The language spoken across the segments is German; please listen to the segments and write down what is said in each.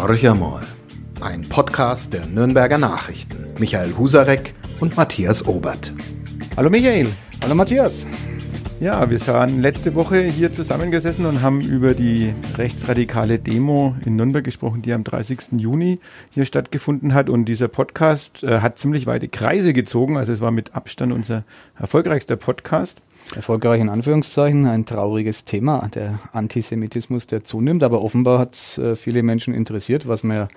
Horch einmal. Ein Podcast der Nürnberger Nachrichten. Michael Husarek und Matthias Obert. Hallo Michael. Hallo Matthias. Ja, wir waren letzte Woche hier zusammengesessen und haben über die rechtsradikale Demo in Nürnberg gesprochen, die am 30. Juni hier stattgefunden hat. Und dieser Podcast äh, hat ziemlich weite Kreise gezogen. Also es war mit Abstand unser erfolgreichster Podcast. Erfolgreich in Anführungszeichen, ein trauriges Thema, der Antisemitismus, der zunimmt. Aber offenbar hat es äh, viele Menschen interessiert, was man ja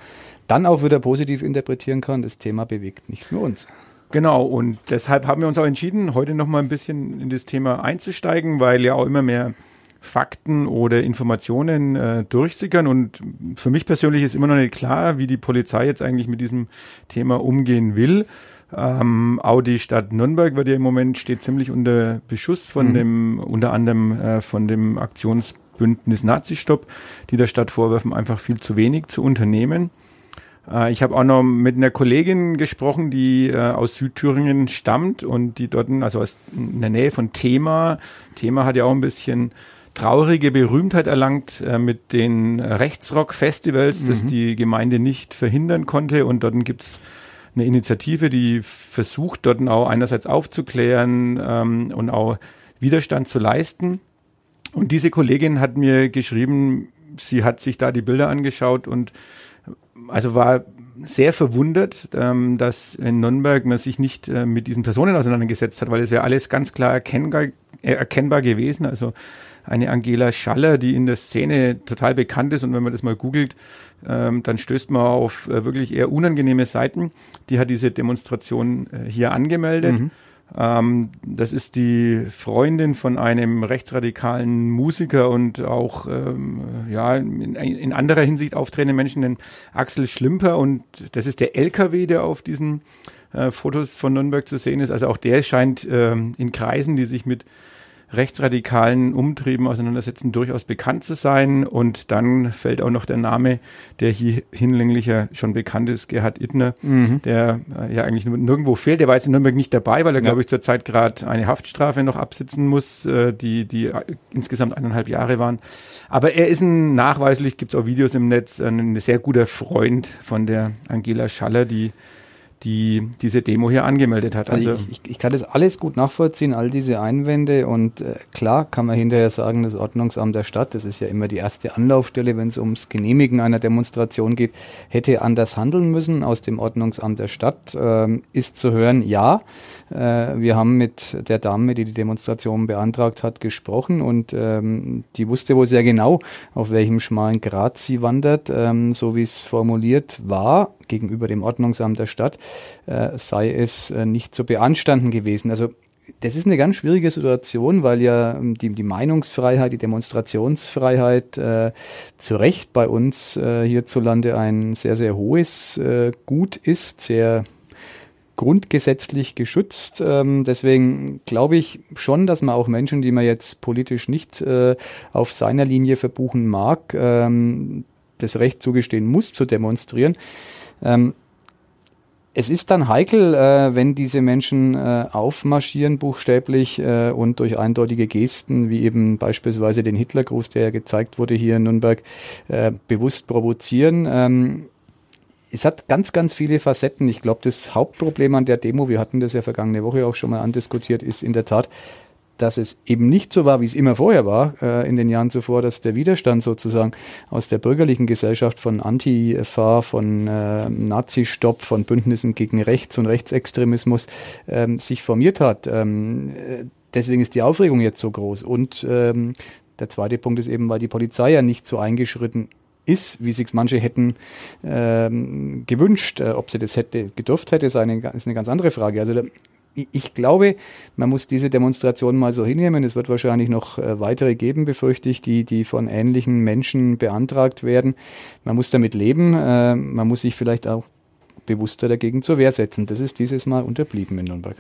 dann auch wieder positiv interpretieren kann. Das Thema bewegt nicht nur uns. Genau, und deshalb haben wir uns auch entschieden, heute nochmal ein bisschen in das Thema einzusteigen, weil ja auch immer mehr Fakten oder Informationen äh, durchsickern. Und für mich persönlich ist immer noch nicht klar, wie die Polizei jetzt eigentlich mit diesem Thema umgehen will. Ähm, auch die Stadt Nürnberg wird ja im Moment steht ziemlich unter Beschuss von mhm. dem, unter anderem äh, von dem Aktionsbündnis Nazistopp, die der Stadt vorwerfen, einfach viel zu wenig zu unternehmen. Äh, ich habe auch noch mit einer Kollegin gesprochen, die äh, aus Südthüringen stammt und die dort, also aus in der Nähe von Thema. Thema hat ja auch ein bisschen traurige Berühmtheit erlangt äh, mit den Rechtsrock-Festivals, mhm. das die Gemeinde nicht verhindern konnte. Und dort gibt's eine Initiative, die versucht, dort auch einerseits aufzuklären ähm, und auch Widerstand zu leisten. Und diese Kollegin hat mir geschrieben, sie hat sich da die Bilder angeschaut und also war sehr verwundert, ähm, dass in Nürnberg man sich nicht äh, mit diesen Personen auseinandergesetzt hat, weil es wäre alles ganz klar erkennbar, äh, erkennbar gewesen. Also eine Angela Schaller, die in der Szene total bekannt ist und wenn man das mal googelt, ähm, dann stößt man auf äh, wirklich eher unangenehme Seiten. Die hat diese Demonstration äh, hier angemeldet. Mhm. Ähm, das ist die Freundin von einem rechtsradikalen Musiker und auch ähm, ja in, in, anderer Hinsicht auftretenden Menschen, den Axel Schlimper. Und das ist der LKW, der auf diesen äh, Fotos von Nürnberg zu sehen ist. Also auch der scheint ähm, in Kreisen, die sich mit rechtsradikalen Umtrieben auseinandersetzen, durchaus bekannt zu sein. Und dann fällt auch noch der Name, der hier hinlänglicher schon bekannt ist, Gerhard Ittner, mhm. der äh, ja eigentlich nirgendwo fehlt. Der war jetzt in Nürnberg nicht dabei, weil er, ja. glaube ich, zurzeit gerade eine Haftstrafe noch absitzen muss, äh, die, die insgesamt eineinhalb Jahre waren. Aber er ist ein nachweislich, gibt es auch Videos im Netz, ein sehr guter Freund von der Angela Schaller, die die diese Demo hier angemeldet hat. Also, also ich, ich, kann das alles gut nachvollziehen, all diese Einwände und äh, klar kann man hinterher sagen, das Ordnungsamt der Stadt, das ist ja immer die erste Anlaufstelle, wenn es ums Genehmigen einer Demonstration geht, hätte anders handeln müssen. Aus dem Ordnungsamt der Stadt ähm, ist zu hören, ja, wir haben mit der Dame, die die Demonstration beantragt hat, gesprochen und ähm, die wusste wohl sehr genau, auf welchem schmalen Grat sie wandert, ähm, so wie es formuliert war gegenüber dem Ordnungsamt der Stadt, äh, sei es äh, nicht zu beanstanden gewesen. Also das ist eine ganz schwierige Situation, weil ja ähm, die, die Meinungsfreiheit, die Demonstrationsfreiheit äh, zu Recht bei uns äh, hierzulande ein sehr, sehr hohes äh, Gut ist, sehr grundgesetzlich geschützt. Ähm, deswegen glaube ich schon, dass man auch Menschen, die man jetzt politisch nicht äh, auf seiner Linie verbuchen mag, ähm, das Recht zugestehen muss, zu demonstrieren. Ähm, es ist dann heikel, äh, wenn diese Menschen äh, aufmarschieren, buchstäblich, äh, und durch eindeutige Gesten, wie eben beispielsweise den Hitlergruß, der ja gezeigt wurde hier in Nürnberg, äh, bewusst provozieren. Ähm, es hat ganz, ganz viele Facetten. Ich glaube, das Hauptproblem an der Demo, wir hatten das ja vergangene Woche auch schon mal andiskutiert, ist in der Tat, dass es eben nicht so war, wie es immer vorher war, äh, in den Jahren zuvor, dass der Widerstand sozusagen aus der bürgerlichen Gesellschaft von Antifa, von äh, Nazi-Stopp, von Bündnissen gegen Rechts und Rechtsextremismus ähm, sich formiert hat. Ähm, äh, deswegen ist die Aufregung jetzt so groß. Und ähm, der zweite Punkt ist eben, weil die Polizei ja nicht so eingeschritten ist, wie sich manche hätten ähm, gewünscht. Äh, ob sie das hätte gedurft hätte, ist eine, ist eine ganz andere Frage. Also ich glaube, man muss diese Demonstration mal so hinnehmen. Es wird wahrscheinlich noch äh, weitere geben, befürchte ich, die, die von ähnlichen Menschen beantragt werden. Man muss damit leben. Äh, man muss sich vielleicht auch bewusster dagegen zur Wehr setzen. Das ist dieses Mal unterblieben in Nürnberg.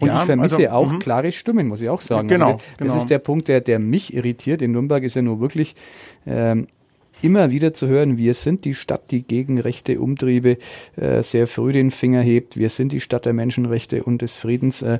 Und ja, ich vermisse also, auch -hmm. klare Stimmen, muss ich auch sagen. Genau, also, das genau. ist der Punkt, der, der mich irritiert. In Nürnberg ist ja nur wirklich ähm, immer wieder zu hören, wir sind die Stadt, die gegen rechte Umtriebe äh, sehr früh den Finger hebt, wir sind die Stadt der Menschenrechte und des Friedens. Äh,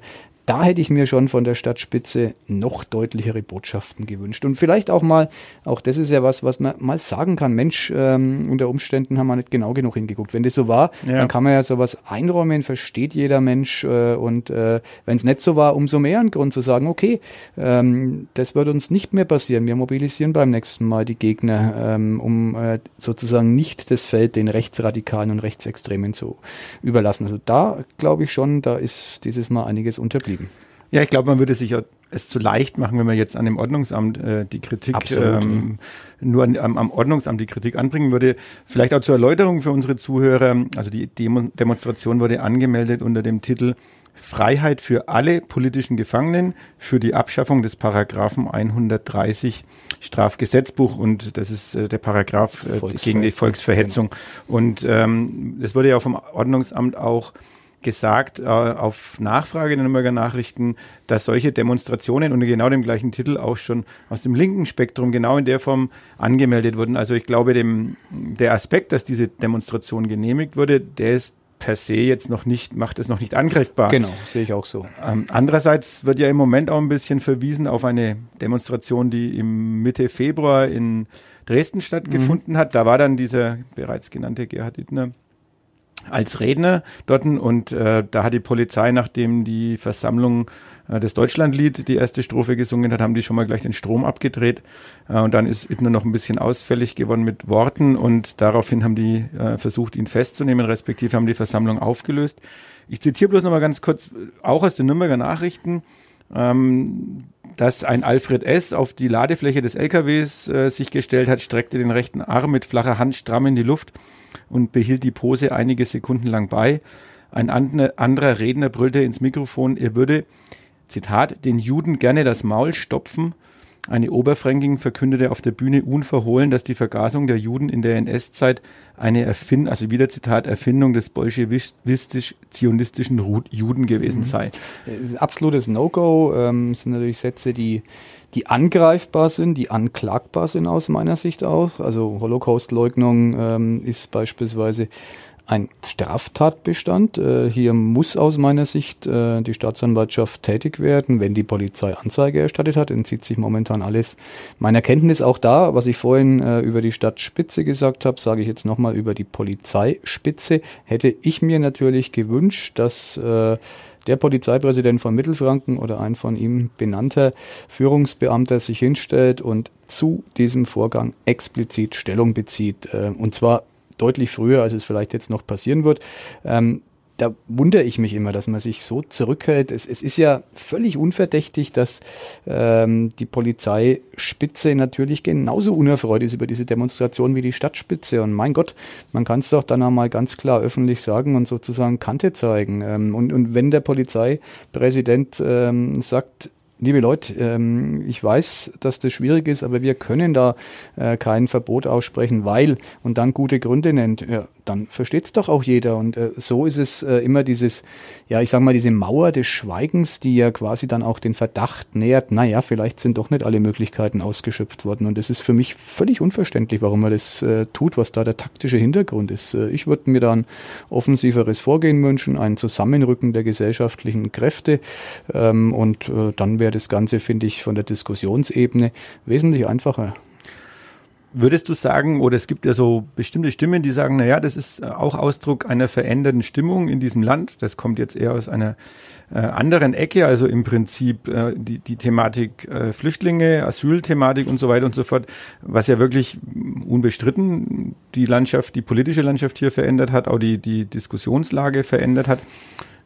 da hätte ich mir schon von der Stadtspitze noch deutlichere Botschaften gewünscht. Und vielleicht auch mal, auch das ist ja was, was man mal sagen kann, Mensch, ähm, unter Umständen haben wir nicht genau genug hingeguckt. Wenn das so war, ja. dann kann man ja sowas einräumen, versteht jeder Mensch. Äh, und äh, wenn es nicht so war, umso mehr ein Grund zu sagen, okay, ähm, das wird uns nicht mehr passieren. Wir mobilisieren beim nächsten Mal die Gegner, ähm, um äh, sozusagen nicht das Feld den Rechtsradikalen und Rechtsextremen zu überlassen. Also da glaube ich schon, da ist dieses Mal einiges unterblieben geben. Ja, ich glaube, man würde sich ja es zu leicht machen, wenn man jetzt an dem Ordnungsamt äh, die Kritik Absolut, ähm, ja. nur an, am, am, Ordnungsamt die Kritik anbringen würde. Vielleicht auch zur Erläuterung für unsere Zuhörer. Also die Demo Demonstration wurde angemeldet unter dem Titel Freiheit für alle politischen Gefangenen für die Abschaffung des Paragraphen 130 Strafgesetzbuch und das ist äh, der Paragraph äh, gegen die Volksverhetzung. Und ähm, es wurde ja vom Ordnungsamt auch gesagt, äh, auf Nachfrage der Nürnberger Nachrichten, dass solche Demonstrationen unter genau dem gleichen Titel auch schon aus dem linken Spektrum genau in der Form angemeldet wurden. Also ich glaube, dem, der Aspekt, dass diese Demonstration genehmigt wurde, der ist per se jetzt noch nicht, macht es noch nicht angreifbar. Genau, sehe ich auch so. Ähm, andererseits wird ja im Moment auch ein bisschen verwiesen auf eine Demonstration, die im Mitte Februar in Dresden stattgefunden mhm. hat. Da war dann dieser bereits genannte Gerhard Ittner als Redner dort und äh, da hat die Polizei, nachdem die Versammlung äh, das Deutschlandlied die erste Strophe gesungen hat, haben die schon mal gleich den Strom abgedreht äh, und dann ist Ittner noch ein bisschen ausfällig geworden mit Worten und daraufhin haben die äh, versucht, ihn festzunehmen, respektive haben die Versammlung aufgelöst. Ich zitiere bloß noch mal ganz kurz, auch aus den Nürnberger Nachrichten, ähm, dass ein Alfred S. auf die Ladefläche des LKWs äh, sich gestellt hat, streckte den rechten Arm mit flacher Hand stramm in die Luft und behielt die Pose einige Sekunden lang bei. Ein anderer Redner brüllte ins Mikrofon, er würde, Zitat, den Juden gerne das Maul stopfen. Eine Oberfränkin verkündete auf der Bühne unverhohlen, dass die Vergasung der Juden in der NS-Zeit eine Erfindung, also wieder Zitat, Erfindung des bolschewistisch-zionistischen Juden gewesen mhm. sei. Absolutes No-Go ähm, sind natürlich Sätze, die die angreifbar sind, die anklagbar sind aus meiner Sicht auch. Also Holocaust-Leugnung ähm, ist beispielsweise ein Straftatbestand. Äh, hier muss aus meiner Sicht äh, die Staatsanwaltschaft tätig werden, wenn die Polizei Anzeige erstattet hat. Entzieht sich momentan alles meiner Kenntnis. Auch da, was ich vorhin äh, über die Stadtspitze gesagt habe, sage ich jetzt nochmal über die Polizeispitze. Hätte ich mir natürlich gewünscht, dass äh, der Polizeipräsident von Mittelfranken oder ein von ihm benannter Führungsbeamter sich hinstellt und zu diesem Vorgang explizit Stellung bezieht. Äh, und zwar deutlich früher, als es vielleicht jetzt noch passieren wird. Ähm, da wundere ich mich immer, dass man sich so zurückhält. Es, es ist ja völlig unverdächtig, dass ähm, die Polizeispitze natürlich genauso unerfreut ist über diese Demonstration wie die Stadtspitze. Und mein Gott, man kann es doch dann einmal ganz klar öffentlich sagen und sozusagen Kante zeigen. Ähm, und, und wenn der Polizeipräsident ähm, sagt, liebe Leute, ähm, ich weiß, dass das schwierig ist, aber wir können da äh, kein Verbot aussprechen, weil und dann gute Gründe nennt. Ja, dann versteht es doch auch jeder. Und äh, so ist es äh, immer dieses, ja, ich sag mal, diese Mauer des Schweigens, die ja quasi dann auch den Verdacht nähert, naja, vielleicht sind doch nicht alle Möglichkeiten ausgeschöpft worden. Und es ist für mich völlig unverständlich, warum man das tut, was da der taktische Hintergrund ist. Ich würde mir da ein offensiveres Vorgehen wünschen, ein Zusammenrücken der gesellschaftlichen Kräfte. Ähm, und dann wäre das Ganze, finde ich, von der Diskussionsebene wesentlich einfacher. Würdest du sagen, oder es gibt ja so bestimmte Stimmen, die sagen, na ja, das ist äh, auch Ausdruck einer veränderten Stimmung in diesem Land. Das kommt jetzt eher aus einer äh, anderen Ecke, also im Prinzip äh, die, die Thematik äh, Flüchtlinge, Asylthematik und so weiter und so fort, was ja wirklich unbestritten die Landschaft, die politische Landschaft hier verändert hat, auch die, die Diskussionslage verändert hat.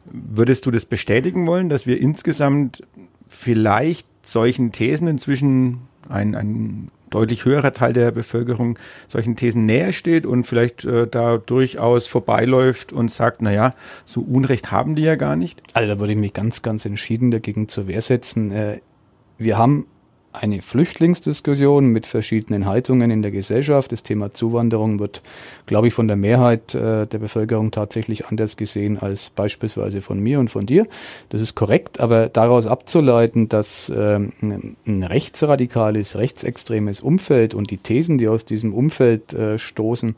Würdest du das bestätigen wollen, dass wir insgesamt vielleicht solchen Thesen inzwischen ein, ein deutlich höherer Teil der Bevölkerung solchen Thesen näher steht und vielleicht äh, da durchaus vorbeiläuft und sagt, naja, so Unrecht haben die ja gar nicht? Also da würde ich mich ganz, ganz entschieden dagegen zur Wehr setzen. Äh, wir haben eine Flüchtlingsdiskussion mit verschiedenen Haltungen in der Gesellschaft. Das Thema Zuwanderung wird, glaube ich, von der Mehrheit äh, der Bevölkerung tatsächlich anders gesehen als beispielsweise von mir und von dir. Das ist korrekt, aber daraus abzuleiten, dass äh, ein rechtsradikales, rechtsextremes Umfeld und die Thesen, die aus diesem Umfeld äh, stoßen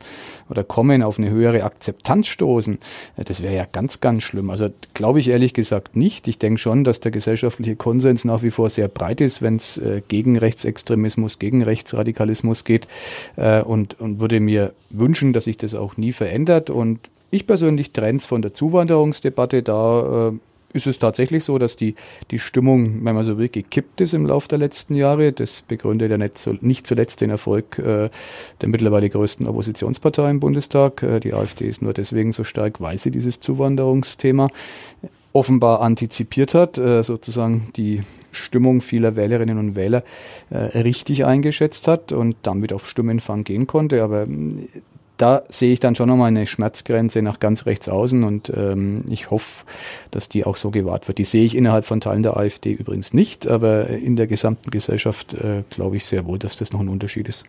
oder kommen, auf eine höhere Akzeptanz stoßen, äh, das wäre ja ganz, ganz schlimm. Also glaube ich ehrlich gesagt nicht. Ich denke schon, dass der gesellschaftliche Konsens nach wie vor sehr breit ist, wenn es äh, gegen Rechtsextremismus, gegen Rechtsradikalismus geht äh, und, und würde mir wünschen, dass sich das auch nie verändert. Und ich persönlich trenne es von der Zuwanderungsdebatte. Da äh, ist es tatsächlich so, dass die, die Stimmung, wenn man so will, gekippt ist im Laufe der letzten Jahre. Das begründet ja nicht, so, nicht zuletzt den Erfolg äh, der mittlerweile größten Oppositionspartei im Bundestag. Äh, die AfD ist nur deswegen so stark, weil sie dieses Zuwanderungsthema offenbar antizipiert hat, äh, sozusagen die Stimmung vieler Wählerinnen und Wähler äh, richtig eingeschätzt hat und damit auf Stimmenfang gehen konnte. Aber ähm, da sehe ich dann schon nochmal eine Schmerzgrenze nach ganz rechts außen und ähm, ich hoffe, dass die auch so gewahrt wird. Die sehe ich innerhalb von Teilen der AfD übrigens nicht, aber in der gesamten Gesellschaft äh, glaube ich sehr wohl, dass das noch ein Unterschied ist.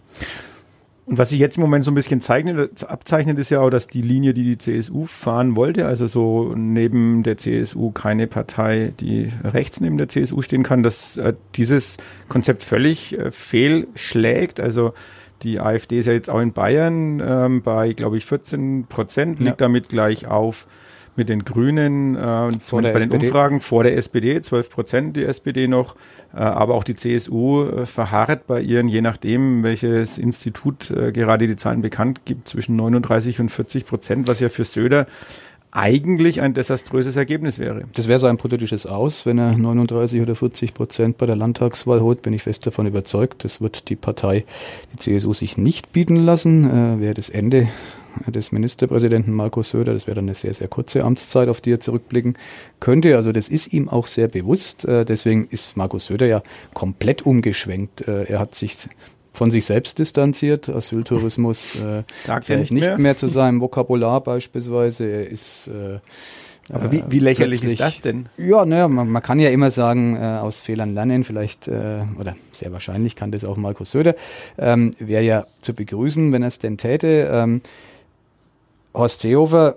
Und was sich jetzt im Moment so ein bisschen zeichnet, abzeichnet, ist ja auch, dass die Linie, die die CSU fahren wollte, also so neben der CSU keine Partei, die rechts neben der CSU stehen kann, dass äh, dieses Konzept völlig äh, fehlschlägt. Also die AfD ist ja jetzt auch in Bayern ähm, bei, glaube ich, 14 Prozent, liegt ja. damit gleich auf mit den Grünen, äh, vor bei den Umfragen vor der SPD, 12 Prozent die SPD noch, äh, aber auch die CSU äh, verharrt bei ihren, je nachdem, welches Institut äh, gerade die Zahlen bekannt gibt, zwischen 39 und 40 Prozent, was ja für Söder eigentlich ein desaströses Ergebnis wäre. Das wäre sein politisches Aus, wenn er 39 oder 40 Prozent bei der Landtagswahl holt, bin ich fest davon überzeugt. Das wird die Partei, die CSU, sich nicht bieten lassen. Äh, wäre das Ende des Ministerpräsidenten Markus Söder. Das wäre dann eine sehr, sehr kurze Amtszeit, auf die er zurückblicken könnte. Also das ist ihm auch sehr bewusst. Äh, deswegen ist Markus Söder ja komplett umgeschwenkt. Äh, er hat sich von sich selbst distanziert. Asyltourismus äh, Sagt er nicht, nicht mehr? mehr zu seinem Vokabular beispielsweise. Er ist äh, aber wie, wie lächerlich ist das denn? Ja, naja, man, man kann ja immer sagen, äh, aus Fehlern lernen, vielleicht, äh, oder sehr wahrscheinlich kann das auch Markus Söder. Ähm, Wäre ja zu begrüßen, wenn er es denn täte. Ähm, Horst Seehofer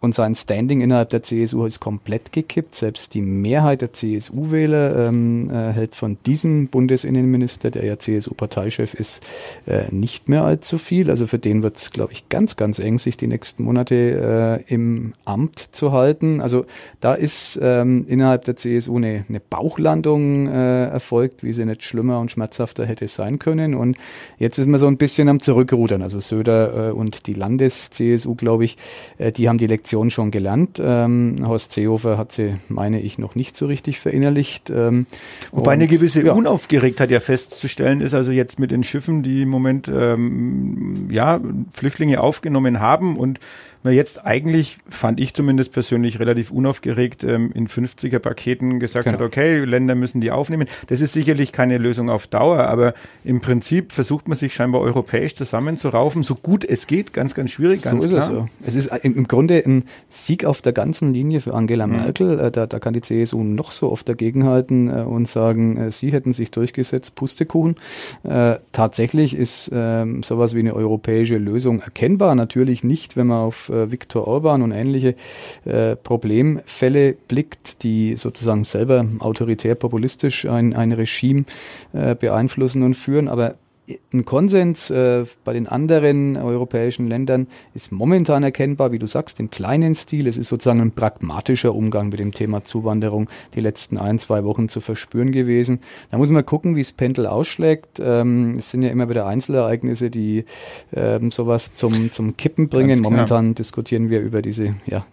und sein Standing innerhalb der CSU ist komplett gekippt. Selbst die Mehrheit der CSU-Wähler ähm, äh, hält von diesem Bundesinnenminister, der ja CSU-Parteichef ist, äh, nicht mehr allzu viel. Also für den wird es, glaube ich, ganz, ganz eng, sich die nächsten Monate äh, im Amt zu halten. Also da ist ähm, innerhalb der CSU eine, eine Bauchlandung äh, erfolgt, wie sie nicht schlimmer und schmerzhafter hätte sein können. Und jetzt ist man so ein bisschen am Zurückrudern. Also Söder äh, und die Landes-CSU, glaube ich, äh, die haben die Lektion Lektion schon gelernt. Ähm, Horst Seehofer hat sie, meine ich, noch nicht so richtig verinnerlicht. Ähm, Wobei eine gewisse ja. Unaufgeregtheit ja festzustellen ist, also jetzt mit den Schiffen, die im Moment ähm, ja, Flüchtlinge aufgenommen haben und man jetzt eigentlich, fand ich zumindest persönlich relativ unaufgeregt, ähm, in 50er-Paketen gesagt genau. hat, okay, Länder müssen die aufnehmen. Das ist sicherlich keine Lösung auf Dauer, aber im Prinzip versucht man sich scheinbar europäisch zusammenzuraufen, so gut es geht, ganz, ganz schwierig, ganz so ist klar. Es, so. es ist im Grunde ein Sieg auf der ganzen Linie für Angela mhm. Merkel. Äh, da, da kann die CSU noch so oft dagegenhalten äh, und sagen, äh, sie hätten sich durchgesetzt, Pustekuchen. Äh, tatsächlich ist ähm, sowas wie eine europäische Lösung erkennbar. Natürlich nicht, wenn man auf äh, Viktor Orban und ähnliche äh, Problemfälle blickt, die sozusagen selber autoritär populistisch ein, ein Regime äh, beeinflussen und führen. Aber ein Konsens äh, bei den anderen europäischen Ländern ist momentan erkennbar, wie du sagst, im kleinen Stil. Es ist sozusagen ein pragmatischer Umgang mit dem Thema Zuwanderung die letzten ein, zwei Wochen zu verspüren gewesen. Da muss man gucken, wie es Pendel ausschlägt. Ähm, es sind ja immer wieder Einzelereignisse, die ähm, sowas zum, zum Kippen bringen. Momentan diskutieren wir über diese ja,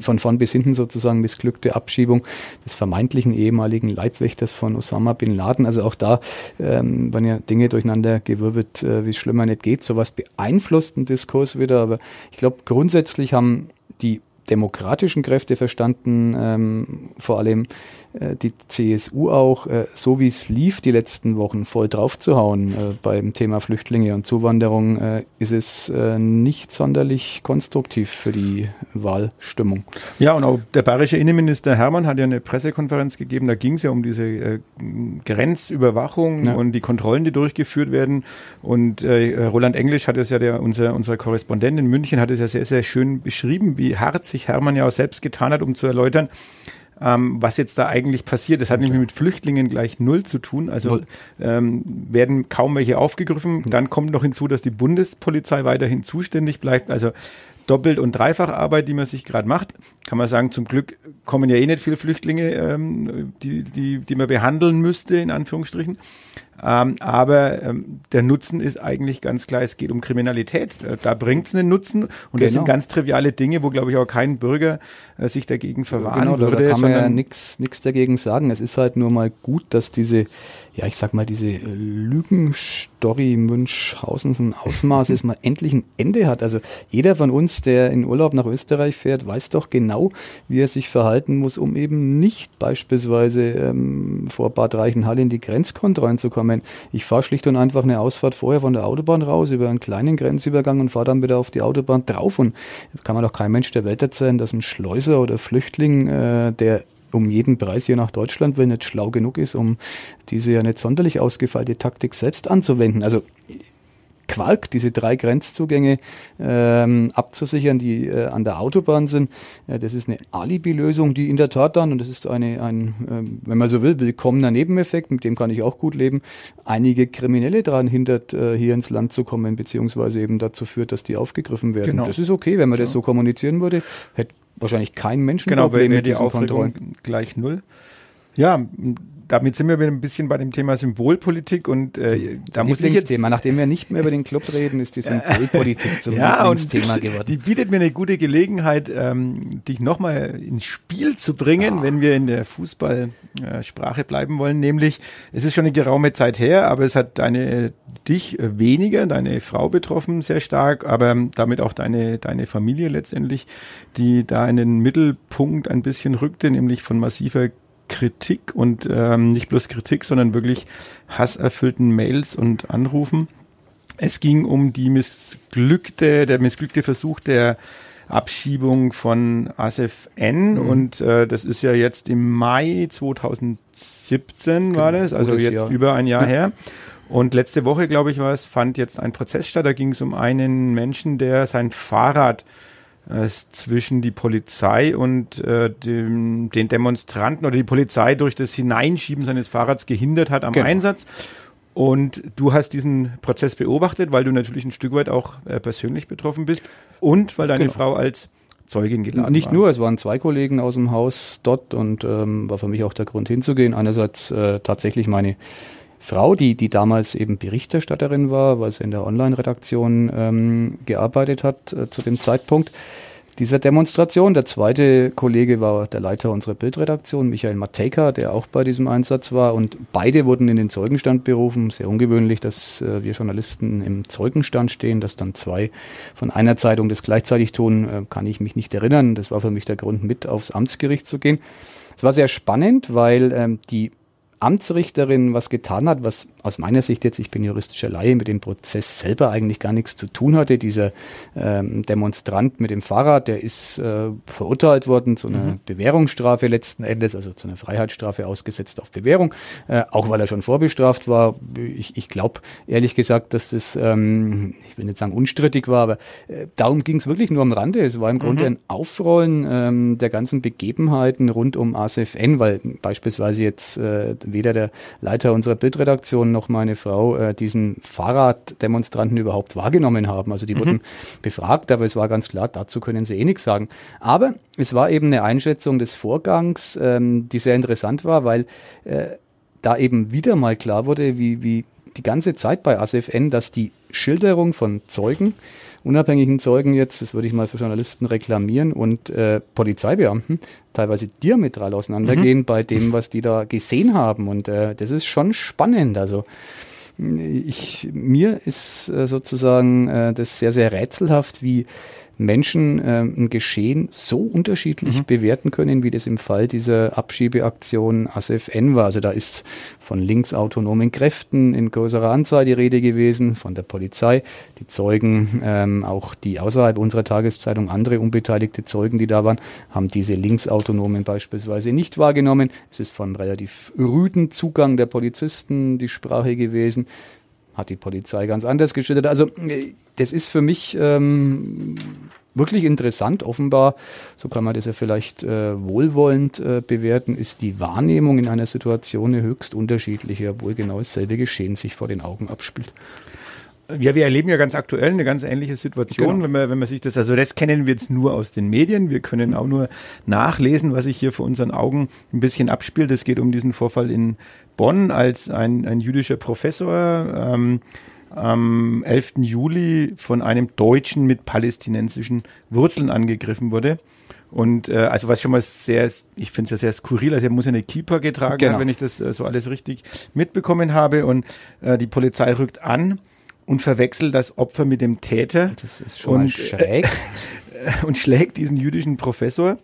von vorn bis hinten sozusagen missglückte Abschiebung des vermeintlichen ehemaligen Leibwächters von Osama bin Laden. Also auch da ähm, waren ja Dinge durcheinander gewirbelt, äh, wie es schlimmer nicht geht. Sowas beeinflusst den Diskurs wieder, aber ich glaube, grundsätzlich haben die demokratischen Kräfte verstanden, ähm, vor allem die CSU auch, äh, so wie es lief die letzten Wochen, voll draufzuhauen äh, beim Thema Flüchtlinge und Zuwanderung, äh, ist es äh, nicht sonderlich konstruktiv für die Wahlstimmung. Ja, und auch der bayerische Innenminister Hermann hat ja eine Pressekonferenz gegeben, da ging es ja um diese äh, Grenzüberwachung ja. und die Kontrollen, die durchgeführt werden. Und äh, Roland Englisch hat es ja, der, unser, unser Korrespondent in München, hat es ja sehr, sehr schön beschrieben, wie hart sich Hermann ja auch selbst getan hat, um zu erläutern, ähm, was jetzt da eigentlich passiert. Das hat nämlich mit Flüchtlingen gleich null zu tun. Also ähm, werden kaum welche aufgegriffen. Dann kommt noch hinzu, dass die Bundespolizei weiterhin zuständig bleibt. Also Doppelt- und Dreifacharbeit, die man sich gerade macht. Kann man sagen, zum Glück kommen ja eh nicht viele Flüchtlinge, ähm, die, die, die man behandeln müsste, in Anführungsstrichen. Ähm, aber ähm, der Nutzen ist eigentlich ganz klar, es geht um Kriminalität. Äh, da bringt es einen Nutzen und genau. das sind genau. ganz triviale Dinge, wo, glaube ich, auch kein Bürger äh, sich dagegen verwahren genau, würde. Da kann man ja nichts dagegen sagen. Es ist halt nur mal gut, dass diese ja, ich sag mal, diese Lügenstory Münchhausen Ausmaßes mal endlich ein Ende hat. Also jeder von uns, der in Urlaub nach Österreich fährt, weiß doch genau, wie er sich verhalten muss, um eben nicht beispielsweise ähm, vor Bad Reichenhall in die Grenzkontrollen zu kommen. Ich fahre schlicht und einfach eine Ausfahrt vorher von der Autobahn raus über einen kleinen Grenzübergang und fahre dann wieder auf die Autobahn drauf. Und kann man doch kein Mensch der Welt erzählen, dass ein Schleuser oder Flüchtling, äh, der um jeden Preis hier nach Deutschland, wenn nicht schlau genug ist, um diese ja nicht sonderlich ausgefeilte Taktik selbst anzuwenden. Also Quark, diese drei Grenzzugänge ähm, abzusichern, die äh, an der Autobahn sind. Äh, das ist eine Alibi-Lösung, die in der Tat dann, und das ist eine, ein, äh, wenn man so will, willkommener Nebeneffekt, mit dem kann ich auch gut leben, einige Kriminelle daran hindert, äh, hier ins Land zu kommen, beziehungsweise eben dazu führt, dass die aufgegriffen werden. Genau. Das ist okay, wenn man das so kommunizieren würde. Hätte wahrscheinlich kein Menschen genau, mit die diesen Kontrollen. gleich null. Ja, damit sind wir wieder ein bisschen bei dem Thema Symbolpolitik und äh, da muss ich jetzt Thema. Nachdem wir nicht mehr über den Club reden, ist die Symbolpolitik zum ja, Lieblingsthema geworden. Die bietet mir eine gute Gelegenheit, ähm, dich nochmal ins Spiel zu bringen, ja. wenn wir in der Fußballsprache bleiben wollen. Nämlich, es ist schon eine geraume Zeit her, aber es hat deine dich weniger, deine Frau betroffen sehr stark, aber damit auch deine deine Familie letztendlich, die da in den Mittelpunkt ein bisschen rückte, nämlich von massiver Kritik und ähm, nicht bloß Kritik, sondern wirklich hasserfüllten Mails und Anrufen. Es ging um die missglückte, der missglückte Versuch der Abschiebung von Asef N. Mhm. Und äh, das ist ja jetzt im Mai 2017 war genau, das, also jetzt Jahr. über ein Jahr ja. her. Und letzte Woche, glaube ich, war es, fand jetzt ein Prozess statt. Da ging es um einen Menschen, der sein Fahrrad zwischen die Polizei und äh, dem, den Demonstranten oder die Polizei durch das Hineinschieben seines Fahrrads gehindert hat am genau. Einsatz. Und du hast diesen Prozess beobachtet, weil du natürlich ein Stück weit auch äh, persönlich betroffen bist und weil deine genau. Frau als Zeugin geladen Nicht war. nur, es waren zwei Kollegen aus dem Haus dort und ähm, war für mich auch der Grund hinzugehen. Einerseits äh, tatsächlich meine Frau, die, die damals eben Berichterstatterin war, weil sie in der Online-Redaktion ähm, gearbeitet hat äh, zu dem Zeitpunkt dieser Demonstration. Der zweite Kollege war der Leiter unserer Bildredaktion, Michael Matejka, der auch bei diesem Einsatz war. Und beide wurden in den Zeugenstand berufen. Sehr ungewöhnlich, dass äh, wir Journalisten im Zeugenstand stehen, dass dann zwei von einer Zeitung das gleichzeitig tun, äh, kann ich mich nicht erinnern. Das war für mich der Grund, mit aufs Amtsgericht zu gehen. Es war sehr spannend, weil ähm, die Amtsrichterin was getan hat, was aus meiner Sicht jetzt, ich bin juristischer Laie, mit dem Prozess selber eigentlich gar nichts zu tun hatte. Dieser ähm, Demonstrant mit dem Fahrrad, der ist äh, verurteilt worden zu einer mhm. Bewährungsstrafe letzten Endes, also zu einer Freiheitsstrafe ausgesetzt auf Bewährung, äh, auch weil er schon vorbestraft war. Ich, ich glaube ehrlich gesagt, dass das, ähm, ich will nicht sagen unstrittig war, aber äh, darum ging es wirklich nur am Rande. Es war im mhm. Grunde ein Aufrollen ähm, der ganzen Begebenheiten rund um ASFN, weil beispielsweise jetzt äh, weder der Leiter unserer Bildredaktion noch meine Frau äh, diesen Fahrraddemonstranten überhaupt wahrgenommen haben. Also die mhm. wurden befragt, aber es war ganz klar, dazu können sie eh nichts sagen. Aber es war eben eine Einschätzung des Vorgangs, ähm, die sehr interessant war, weil äh, da eben wieder mal klar wurde, wie, wie die ganze Zeit bei ASFN, dass die Schilderung von Zeugen unabhängigen Zeugen jetzt, das würde ich mal für Journalisten reklamieren, und äh, Polizeibeamten teilweise diametral auseinandergehen mhm. bei dem, was die da gesehen haben. Und äh, das ist schon spannend. Also ich, mir ist äh, sozusagen äh, das sehr, sehr rätselhaft, wie Menschen äh, ein Geschehen so unterschiedlich mhm. bewerten können, wie das im Fall dieser Abschiebeaktion ASFN war. Also da ist von linksautonomen Kräften in größerer Anzahl die Rede gewesen, von der Polizei, die Zeugen, ähm, auch die außerhalb unserer Tageszeitung, andere unbeteiligte Zeugen, die da waren, haben diese linksautonomen beispielsweise nicht wahrgenommen. Es ist von relativ rüden Zugang der Polizisten die Sprache gewesen hat die Polizei ganz anders geschildert. Also das ist für mich ähm, wirklich interessant. Offenbar, so kann man das ja vielleicht äh, wohlwollend äh, bewerten, ist die Wahrnehmung in einer Situation höchst unterschiedliche, obwohl genau dasselbe Geschehen sich vor den Augen abspielt. Ja, wir erleben ja ganz aktuell eine ganz ähnliche Situation, genau. wenn, man, wenn man sich das, also das kennen wir jetzt nur aus den Medien. Wir können auch nur nachlesen, was sich hier vor unseren Augen ein bisschen abspielt. Es geht um diesen Vorfall in Bonn, als ein, ein jüdischer Professor ähm, am 11. Juli von einem Deutschen mit palästinensischen Wurzeln angegriffen wurde. Und äh, also was schon mal sehr, ich finde es ja sehr skurril, also er muss ja eine Keeper getragen genau. haben, wenn ich das äh, so alles richtig mitbekommen habe. Und äh, die Polizei rückt an und verwechselt das Opfer mit dem Täter. Das ist schon und, schräg. Und schlägt diesen jüdischen Professor.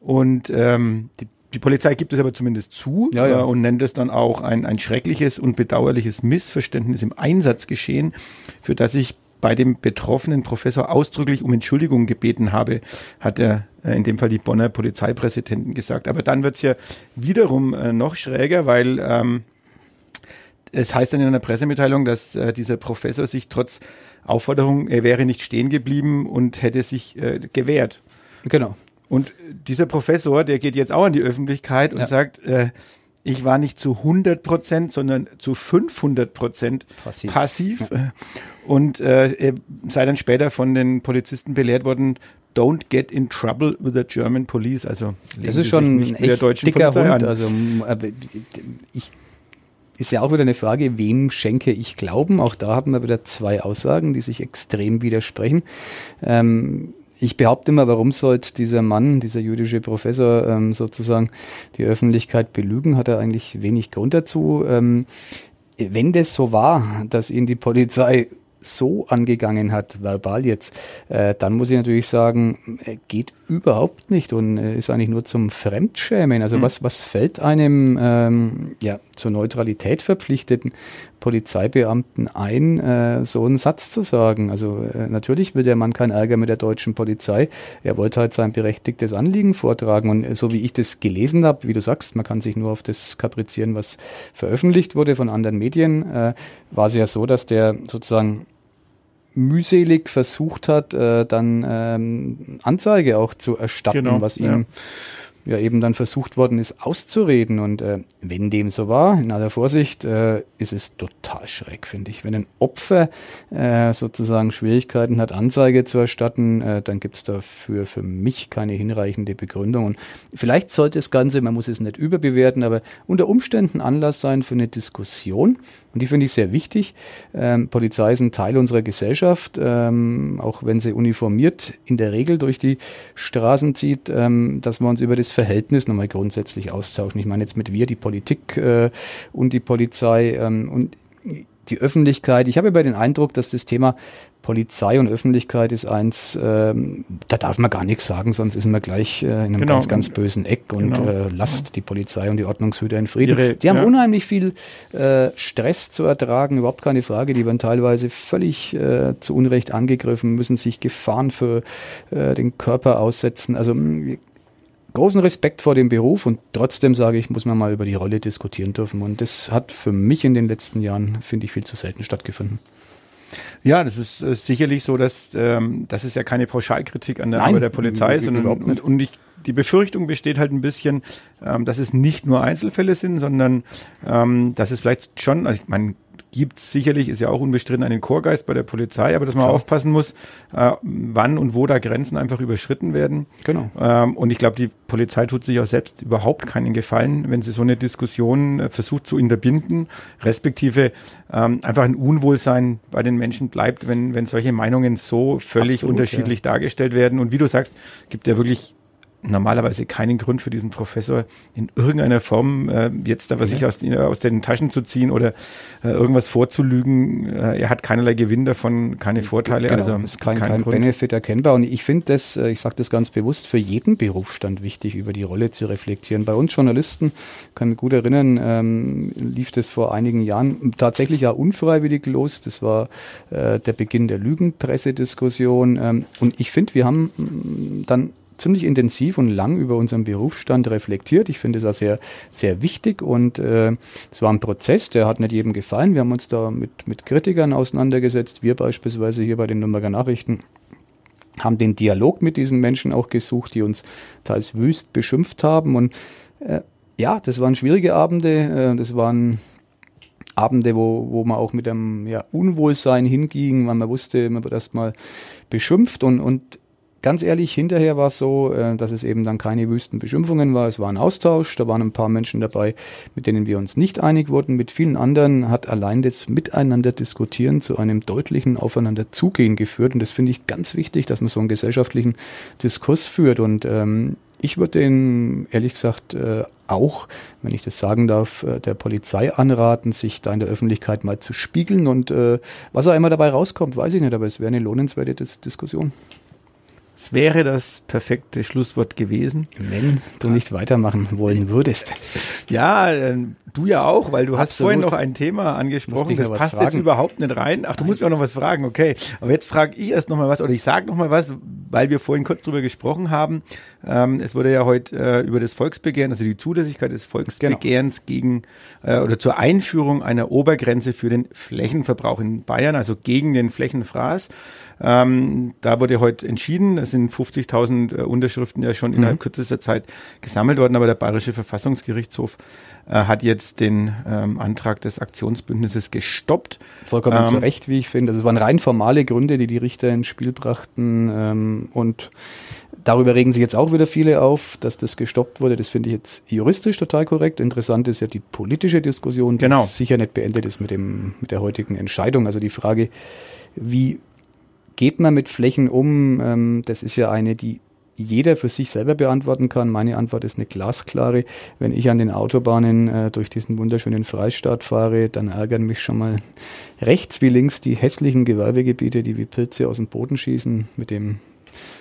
Und ähm, die, die Polizei gibt es aber zumindest zu ja, ja. Äh, und nennt es dann auch ein, ein schreckliches und bedauerliches Missverständnis im Einsatzgeschehen, für das ich bei dem betroffenen Professor ausdrücklich um Entschuldigung gebeten habe, hat er äh, in dem Fall die Bonner Polizeipräsidenten gesagt. Aber dann wird's ja wiederum äh, noch schräger, weil ähm, es heißt dann in einer Pressemitteilung, dass äh, dieser Professor sich trotz Aufforderung, er wäre nicht stehen geblieben und hätte sich äh, gewehrt. Genau. Und dieser Professor, der geht jetzt auch an die Öffentlichkeit und ja. sagt, äh, ich war nicht zu 100 Prozent, sondern zu 500 Prozent passiv. passiv. Ja. Und äh, er sei dann später von den Polizisten belehrt worden, don't get in trouble with the German police. Also das ist schon ein echt dicker Polizei Hund. An. Also ich ist ja auch wieder eine Frage, wem schenke ich Glauben? Auch da haben wir wieder zwei Aussagen, die sich extrem widersprechen. Ähm, ich behaupte immer, warum sollte dieser Mann, dieser jüdische Professor ähm, sozusagen die Öffentlichkeit belügen? Hat er eigentlich wenig Grund dazu. Ähm, wenn das so war, dass ihn die Polizei so angegangen hat, verbal jetzt, äh, dann muss ich natürlich sagen, äh, geht überhaupt nicht und äh, ist eigentlich nur zum Fremdschämen. Also mhm. was, was fällt einem ähm, ja, zur Neutralität verpflichteten Polizeibeamten ein, äh, so einen Satz zu sagen? Also äh, natürlich will der Mann keinen Ärger mit der deutschen Polizei. Er wollte halt sein berechtigtes Anliegen vortragen. Und äh, so wie ich das gelesen habe, wie du sagst, man kann sich nur auf das kaprizieren, was veröffentlicht wurde von anderen Medien, äh, war es ja so, dass der sozusagen mühselig versucht hat, äh, dann ähm, Anzeige auch zu erstatten, genau, was ihm ja ja eben dann versucht worden ist auszureden. Und äh, wenn dem so war, in aller Vorsicht, äh, ist es total schräg, finde ich. Wenn ein Opfer äh, sozusagen Schwierigkeiten hat, Anzeige zu erstatten, äh, dann gibt es dafür für mich keine hinreichende Begründung. Und vielleicht sollte das Ganze, man muss es nicht überbewerten, aber unter Umständen Anlass sein für eine Diskussion. Und die finde ich sehr wichtig. Ähm, Polizei ist ein Teil unserer Gesellschaft, ähm, auch wenn sie uniformiert in der Regel durch die Straßen zieht, ähm, dass wir uns über das Verhältnis nochmal grundsätzlich austauschen. Ich meine jetzt mit wir, die Politik äh, und die Polizei ähm, und die Öffentlichkeit. Ich habe bei den Eindruck, dass das Thema Polizei und Öffentlichkeit ist eins, ähm, da darf man gar nichts sagen, sonst ist man gleich äh, in einem genau. ganz, ganz bösen Eck und genau. äh, lasst die Polizei und die Ordnungshüter in Frieden. Ihre, die haben ja. unheimlich viel äh, Stress zu ertragen, überhaupt keine Frage. Die werden teilweise völlig äh, zu Unrecht angegriffen, müssen sich Gefahren für äh, den Körper aussetzen. Also großen Respekt vor dem Beruf und trotzdem sage ich, muss man mal über die Rolle diskutieren dürfen. Und das hat für mich in den letzten Jahren, finde ich, viel zu selten stattgefunden. Ja, das ist äh, sicherlich so, dass ähm, das ist ja keine Pauschalkritik an der Nein, Arbeit der Polizei, sondern und, und ich, die Befürchtung besteht halt ein bisschen, ähm, dass es nicht nur Einzelfälle sind, sondern ähm, dass es vielleicht schon, also ich meine, gibt es sicherlich, ist ja auch unbestritten, einen Chorgeist bei der Polizei, aber dass man Klar. aufpassen muss, äh, wann und wo da Grenzen einfach überschritten werden. Genau. Ähm, und ich glaube, die Polizei tut sich auch selbst überhaupt keinen Gefallen, wenn sie so eine Diskussion äh, versucht zu unterbinden, respektive ähm, einfach ein Unwohlsein bei den Menschen bleibt, wenn, wenn solche Meinungen so völlig Absolut, unterschiedlich ja. dargestellt werden. Und wie du sagst, gibt ja wirklich normalerweise keinen Grund für diesen Professor in irgendeiner Form äh, jetzt da was sich aus, aus den Taschen zu ziehen oder äh, irgendwas vorzulügen. Äh, er hat keinerlei Gewinn davon, keine Vorteile. Genau, also ist kein, kein Benefit erkennbar. Und ich finde das, äh, ich sage das ganz bewusst, für jeden Berufsstand wichtig, über die Rolle zu reflektieren. Bei uns Journalisten, kann mich gut erinnern, ähm, lief das vor einigen Jahren tatsächlich ja unfreiwillig los. Das war äh, der Beginn der Lügenpressediskussion. Ähm, und ich finde, wir haben mm, dann ziemlich intensiv und lang über unseren Berufsstand reflektiert. Ich finde auch sehr, sehr wichtig und äh, es war ein Prozess, der hat nicht jedem gefallen. Wir haben uns da mit, mit Kritikern auseinandergesetzt. Wir beispielsweise hier bei den Nürnberger Nachrichten haben den Dialog mit diesen Menschen auch gesucht, die uns teils wüst beschimpft haben. Und äh, ja, das waren schwierige Abende, äh, das waren Abende, wo, wo man auch mit einem ja, Unwohlsein hinging, weil man wusste, man wird erstmal beschimpft und, und ganz ehrlich, hinterher war es so, äh, dass es eben dann keine wüsten Beschimpfungen war. Es war ein Austausch. Da waren ein paar Menschen dabei, mit denen wir uns nicht einig wurden. Mit vielen anderen hat allein das Miteinander diskutieren zu einem deutlichen Aufeinanderzugehen geführt. Und das finde ich ganz wichtig, dass man so einen gesellschaftlichen Diskurs führt. Und ähm, ich würde den, ehrlich gesagt, äh, auch, wenn ich das sagen darf, äh, der Polizei anraten, sich da in der Öffentlichkeit mal zu spiegeln. Und äh, was auch immer dabei rauskommt, weiß ich nicht, aber es wäre eine lohnenswerte Dis Diskussion. Es wäre das perfekte Schlusswort gewesen. Wenn du nicht weitermachen wollen würdest. Ja, äh, du ja auch, weil du Absolut. hast vorhin noch ein Thema angesprochen, das passt fragen. jetzt überhaupt nicht rein. Ach, du Nein. musst mir auch noch was fragen, okay. Aber jetzt frage ich erst noch mal was oder ich sage noch mal was, weil wir vorhin kurz drüber gesprochen haben. Ähm, es wurde ja heute äh, über das Volksbegehren, also die Zulässigkeit des Volksbegehrens genau. gegen äh, oder zur Einführung einer Obergrenze für den Flächenverbrauch in Bayern, also gegen den Flächenfraß. Ähm, da wurde heute entschieden, es sind 50.000 äh, Unterschriften ja schon innerhalb mhm. kürzester Zeit gesammelt worden, aber der Bayerische Verfassungsgerichtshof äh, hat jetzt den ähm, Antrag des Aktionsbündnisses gestoppt. Vollkommen ähm, zu Recht, wie ich finde. Das waren rein formale Gründe, die die Richter ins Spiel brachten ähm, und Darüber regen sich jetzt auch wieder viele auf, dass das gestoppt wurde. Das finde ich jetzt juristisch total korrekt. Interessant ist ja die politische Diskussion, die genau. sicher nicht beendet ist mit, dem, mit der heutigen Entscheidung. Also die Frage, wie geht man mit Flächen um? Ähm, das ist ja eine, die jeder für sich selber beantworten kann. Meine Antwort ist eine glasklare. Wenn ich an den Autobahnen äh, durch diesen wunderschönen Freistaat fahre, dann ärgern mich schon mal rechts wie links die hässlichen Gewerbegebiete, die wie Pilze aus dem Boden schießen, mit dem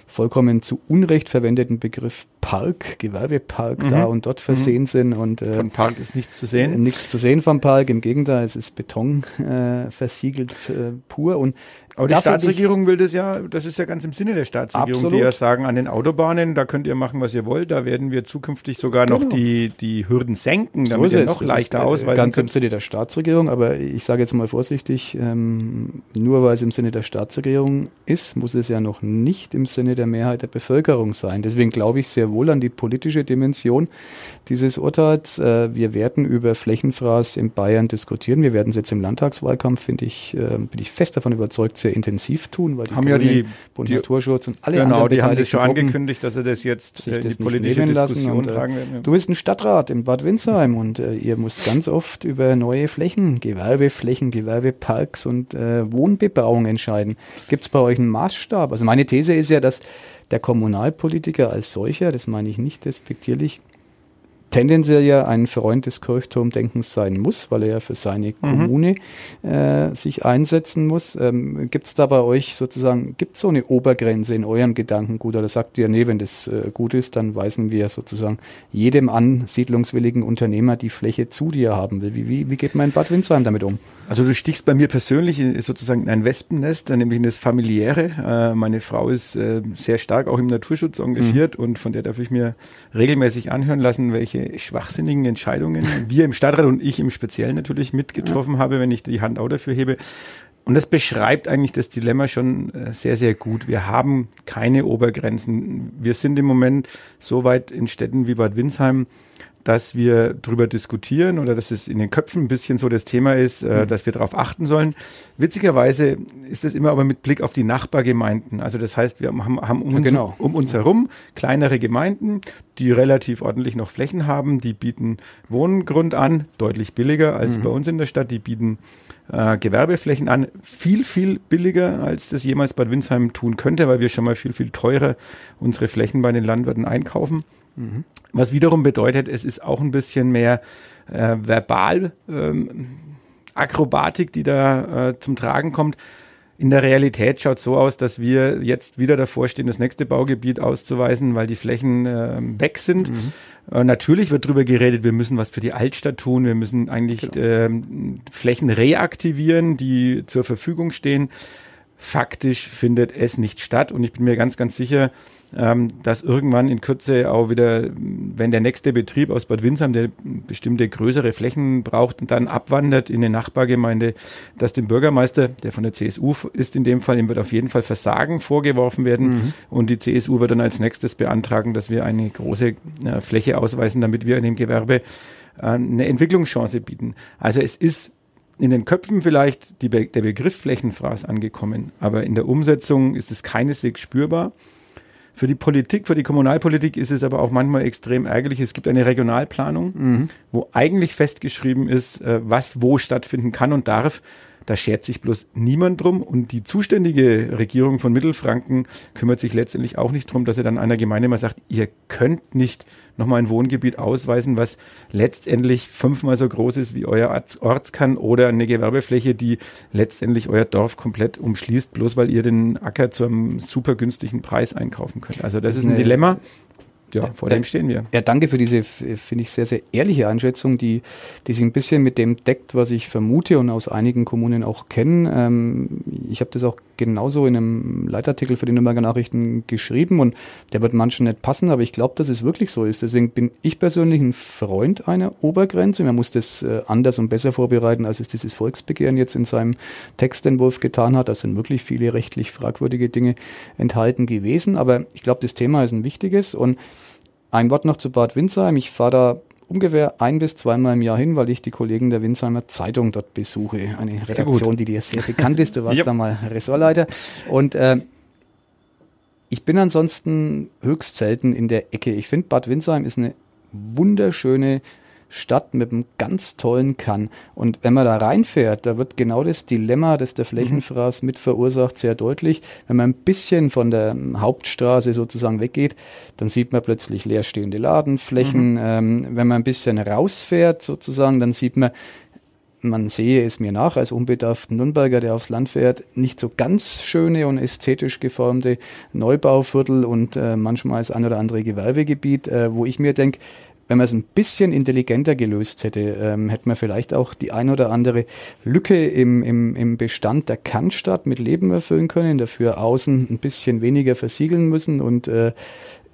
vollkommen zu Unrecht verwendeten Begriff Park, Gewerbepark mhm. da und dort versehen mhm. sind. Und, äh, von Park ist nichts zu sehen. Äh, nichts zu sehen vom Park, im Gegenteil, es ist Beton äh, versiegelt äh, pur. Und aber die Staatsregierung will das ja, das ist ja ganz im Sinne der Staatsregierung, Absolut. die ja sagen, an den Autobahnen, da könnt ihr machen, was ihr wollt, da werden wir zukünftig sogar genau. noch die, die Hürden senken, damit so ihr noch leichter ist, ausweisen Ganz könnt. im Sinne der Staatsregierung, aber ich sage jetzt mal vorsichtig, ähm, nur weil es im Sinne der Staatsregierung ist, muss es ja noch nicht im Sinne der Mehrheit der Bevölkerung sein. Deswegen glaube ich sehr wohl an die politische Dimension dieses Urteils. Äh, wir werden über Flächenfraß in Bayern diskutieren. Wir werden es jetzt im Landtagswahlkampf, finde ich, äh, bin ich fest davon überzeugt, sehr intensiv tun, weil die haben ja die Bund Naturschutz und alle genau, anderen die haben das schon angekündigt, dass sie das jetzt sich äh, das die politische Diskussion und, tragen werden. Ja. Du bist ein Stadtrat in Bad Windsheim und äh, ihr müsst ganz oft über neue Flächen, Gewerbeflächen, Gewerbeparks und äh, Wohnbebauung entscheiden. Gibt es bei euch einen Maßstab? Also meine These ist ja, dass der Kommunalpolitiker als solcher, das meine ich nicht despektierlich, tendenziell ja ein Freund des Kirchturmdenkens sein muss, weil er ja für seine mhm. Kommune äh, sich einsetzen muss. Ähm, gibt es da bei euch sozusagen, gibt es so eine Obergrenze in eurem Gedankengut oder sagt ihr, nee, wenn das äh, gut ist, dann weisen wir sozusagen jedem ansiedlungswilligen Unternehmer die Fläche zu, die er haben will. Wie, wie, wie geht man in Bad Windsheim damit um? Also du stichst bei mir persönlich in, sozusagen in ein Wespennest, nämlich in das familiäre. Äh, meine Frau ist äh, sehr stark auch im Naturschutz engagiert mhm. und von der darf ich mir regelmäßig anhören lassen, welche schwachsinnigen Entscheidungen wir im Stadtrat und ich im Speziellen natürlich mitgetroffen habe, wenn ich die Hand auch dafür hebe. Und das beschreibt eigentlich das Dilemma schon äh, sehr, sehr gut. Wir haben keine Obergrenzen. Wir sind im Moment so weit in Städten wie Bad Windsheim, dass wir darüber diskutieren oder dass es in den Köpfen ein bisschen so das Thema ist, äh, mhm. dass wir darauf achten sollen. Witzigerweise ist das immer aber mit Blick auf die Nachbargemeinden. Also das heißt, wir haben, haben um, uns, genau. um uns herum kleinere Gemeinden. die relativ ordentlich noch Flächen haben. Die bieten Wohngrund an, deutlich billiger als mhm. bei uns in der Stadt. Die bieten äh, Gewerbeflächen an, viel, viel billiger, als das jemals Bad Windsheim tun könnte, weil wir schon mal viel, viel teurer unsere Flächen bei den Landwirten einkaufen. Mhm. Was wiederum bedeutet, es ist auch ein bisschen mehr äh, verbal ähm, Akrobatik, die da äh, zum Tragen kommt. In der Realität schaut es so aus, dass wir jetzt wieder davor stehen, das nächste Baugebiet auszuweisen, weil die Flächen äh, weg sind. Mhm. Äh, natürlich wird darüber geredet, wir müssen was für die Altstadt tun, wir müssen eigentlich genau. äh, Flächen reaktivieren, die zur Verfügung stehen. Faktisch findet es nicht statt und ich bin mir ganz, ganz sicher, ähm, dass irgendwann in Kürze auch wieder, wenn der nächste Betrieb aus Bad Windsheim, der bestimmte größere Flächen braucht und dann abwandert in eine Nachbargemeinde, dass dem Bürgermeister, der von der CSU ist in dem Fall, ihm wird auf jeden Fall Versagen vorgeworfen werden mhm. und die CSU wird dann als nächstes beantragen, dass wir eine große äh, Fläche ausweisen, damit wir in dem Gewerbe äh, eine Entwicklungschance bieten. Also es ist in den Köpfen vielleicht die, der Begriff Flächenfraß angekommen, aber in der Umsetzung ist es keineswegs spürbar. Für die Politik, für die Kommunalpolitik ist es aber auch manchmal extrem ärgerlich. Es gibt eine Regionalplanung, mhm. wo eigentlich festgeschrieben ist, äh, was wo stattfinden kann und darf. Da schert sich bloß niemand drum und die zuständige Regierung von Mittelfranken kümmert sich letztendlich auch nicht drum, dass er dann einer Gemeinde mal sagt, ihr könnt nicht nochmal ein Wohngebiet ausweisen, was letztendlich fünfmal so groß ist wie euer Ortskern oder eine Gewerbefläche, die letztendlich euer Dorf komplett umschließt, bloß weil ihr den Acker zu einem super günstigen Preis einkaufen könnt. Also das, das ist ein Dilemma, ja, vor dem stehen wir. Ja, danke für diese, finde ich, sehr, sehr ehrliche Einschätzung, die, die sich ein bisschen mit dem deckt, was ich vermute und aus einigen Kommunen auch kenne. Ähm, ich habe das auch genauso in einem Leitartikel für die Nürnberger Nachrichten geschrieben und der wird manchen nicht passen, aber ich glaube, dass es wirklich so ist. Deswegen bin ich persönlich ein Freund einer Obergrenze. Man muss das äh, anders und besser vorbereiten, als es dieses Volksbegehren jetzt in seinem Textentwurf getan hat. Da sind wirklich viele rechtlich fragwürdige Dinge enthalten gewesen, aber ich glaube, das Thema ist ein wichtiges und ein Wort noch zu Bad Windsheim. Ich fahre da ungefähr ein bis zweimal im Jahr hin, weil ich die Kollegen der Winsheimer Zeitung dort besuche. Eine Redaktion, die dir sehr bekannt ist. Du warst yep. da mal Ressortleiter. Und äh, ich bin ansonsten höchst selten in der Ecke. Ich finde, Bad Windsheim ist eine wunderschöne Stadt mit einem ganz tollen Kann. Und wenn man da reinfährt, da wird genau das Dilemma, das der Flächenfraß mit verursacht, sehr deutlich. Wenn man ein bisschen von der Hauptstraße sozusagen weggeht, dann sieht man plötzlich leerstehende Ladenflächen. Mhm. Ähm, wenn man ein bisschen rausfährt sozusagen, dann sieht man, man sehe es mir nach als unbedarften Nürnberger, der aufs Land fährt, nicht so ganz schöne und ästhetisch geformte Neubauviertel und äh, manchmal das ein oder andere Gewerbegebiet, äh, wo ich mir denke, wenn man es ein bisschen intelligenter gelöst hätte, ähm, hätte man vielleicht auch die ein oder andere Lücke im, im, im Bestand der Kernstadt mit Leben erfüllen können, dafür außen ein bisschen weniger versiegeln müssen und äh,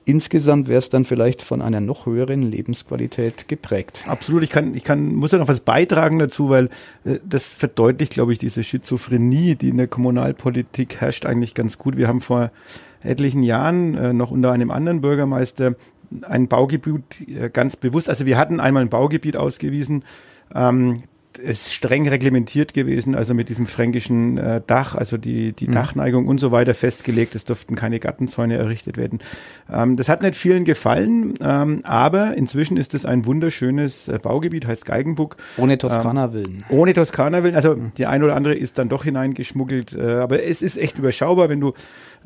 insgesamt wäre es dann vielleicht von einer noch höheren Lebensqualität geprägt. Absolut, ich kann, ich kann, muss ja noch was beitragen dazu, weil äh, das verdeutlicht, glaube ich, diese Schizophrenie, die in der Kommunalpolitik herrscht, eigentlich ganz gut. Wir haben vor etlichen Jahren äh, noch unter einem anderen Bürgermeister ein Baugebiet äh, ganz bewusst, also wir hatten einmal ein Baugebiet ausgewiesen, ähm, ist streng reglementiert gewesen, also mit diesem fränkischen äh, Dach, also die, die mhm. Dachneigung und so weiter festgelegt. Es durften keine Gartenzäune errichtet werden. Ähm, das hat nicht vielen gefallen, ähm, aber inzwischen ist es ein wunderschönes äh, Baugebiet, heißt Geigenbuck. Ohne Toskana-Willen. Ähm, ohne Toskana-Willen. Also mhm. die eine oder andere ist dann doch hineingeschmuggelt, äh, aber es ist echt überschaubar, wenn du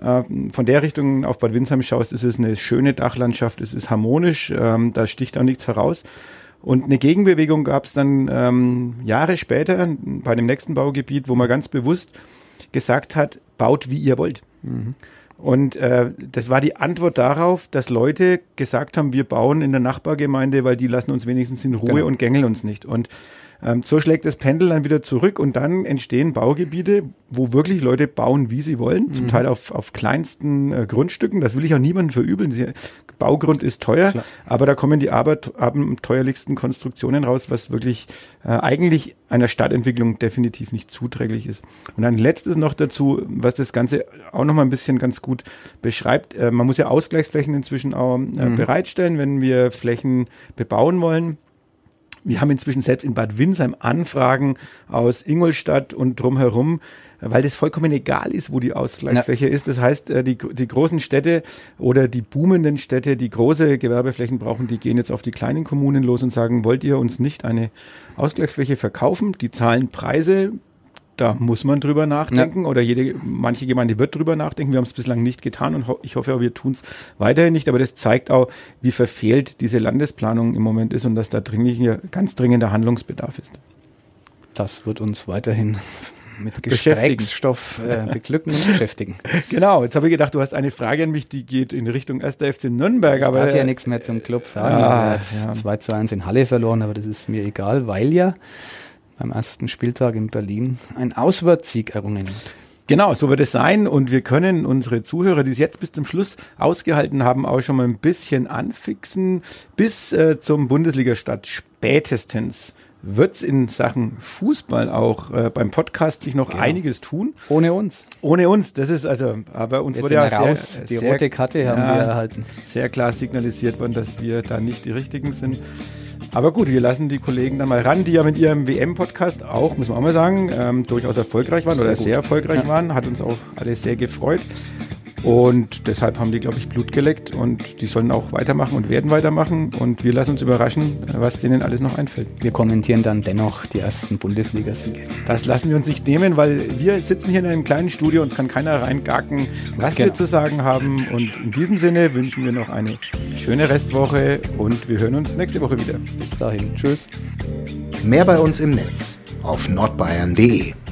äh, von der Richtung auf Bad Windsheim schaust, ist es eine schöne Dachlandschaft, es ist harmonisch, ähm, da sticht auch nichts heraus. Und eine Gegenbewegung gab es dann ähm, Jahre später bei dem nächsten Baugebiet, wo man ganz bewusst gesagt hat, baut wie ihr wollt. Mhm. Und äh, das war die Antwort darauf, dass Leute gesagt haben, wir bauen in der Nachbargemeinde, weil die lassen uns wenigstens in Ruhe genau. und gängeln uns nicht. Und ähm, so schlägt das Pendel dann wieder zurück und dann entstehen Baugebiete, wo wirklich Leute bauen, wie sie wollen, mhm. zum Teil auf, auf kleinsten äh, Grundstücken. Das will ich auch niemandem verübeln. Sie, Baugrund ist teuer, Klar. aber da kommen die abenteuerlichsten Konstruktionen raus, was wirklich äh, eigentlich einer Stadtentwicklung definitiv nicht zuträglich ist. Und ein letztes noch dazu, was das Ganze auch noch mal ein bisschen ganz gut beschreibt. Äh, man muss ja Ausgleichsflächen inzwischen auch äh, mhm. bereitstellen, wenn wir Flächen bebauen wollen. Wir haben inzwischen selbst in Bad Windsheim Anfragen aus Ingolstadt und drumherum, weil das vollkommen egal ist, wo die Ausgleichsfläche ja. ist. Das heißt, äh, die, die großen Städte oder die boomenden Städte, die große Gewerbeflächen brauchen, die gehen jetzt auf die kleinen Kommunen los und sagen, wollt ihr uns nicht eine Ausgleichsfläche verkaufen? Die zahlen Preise, da muss man drüber nachdenken ja. oder jede, manche Gemeinde wird drüber nachdenken. Wir haben es bislang nicht getan und ho ich hoffe auch, wir tun es weiterhin nicht. Aber das zeigt auch, wie verfehlt diese Landesplanung im Moment ist und dass da dringlich, ganz dringender Handlungsbedarf ist. Das wird uns weiterhin mit Gesprächsstoff äh, beglücken und beschäftigen. Genau, jetzt habe ich gedacht, du hast eine Frage an mich, die geht in Richtung 1. FC Nürnberg. Ich aber darf ja nichts mehr zum Club sagen. Ah, also er hat ja. 2 zu 1 in Halle verloren, aber das ist mir egal, weil ja beim ersten Spieltag in Berlin ein Auswärtssieg errungen wird. Genau, so wird es sein und wir können unsere Zuhörer, die es jetzt bis zum Schluss ausgehalten haben, auch schon mal ein bisschen anfixen. Bis äh, zum Bundesliga-Start spätestens wird es in Sachen Fußball auch äh, beim Podcast sich noch genau. einiges tun. Ohne uns. Ohne uns, das ist also, aber uns wir wurde ja raus. Sehr, die sehr, rote Karte haben ja, wir erhalten. Sehr klar signalisiert worden, dass wir da nicht die Richtigen sind. Aber gut, wir lassen die Kollegen dann mal ran, die ja mit ihrem WM-Podcast auch, muss man auch mal sagen, ähm, durchaus erfolgreich waren sehr oder gut. sehr erfolgreich ja. waren. Hat uns auch alle sehr gefreut. Und deshalb haben die, glaube ich, Blut geleckt und die sollen auch weitermachen und werden weitermachen. Und wir lassen uns überraschen, was denen alles noch einfällt. Wir kommentieren dann dennoch die ersten Bundesliga-Siege. Das lassen wir uns nicht nehmen, weil wir sitzen hier in einem kleinen Studio, uns kann keiner reingacken, was genau. wir zu sagen haben. Und in diesem Sinne wünschen wir noch eine schöne Restwoche und wir hören uns nächste Woche wieder. Bis dahin. Tschüss. Mehr bei uns im Netz auf nordbayern.de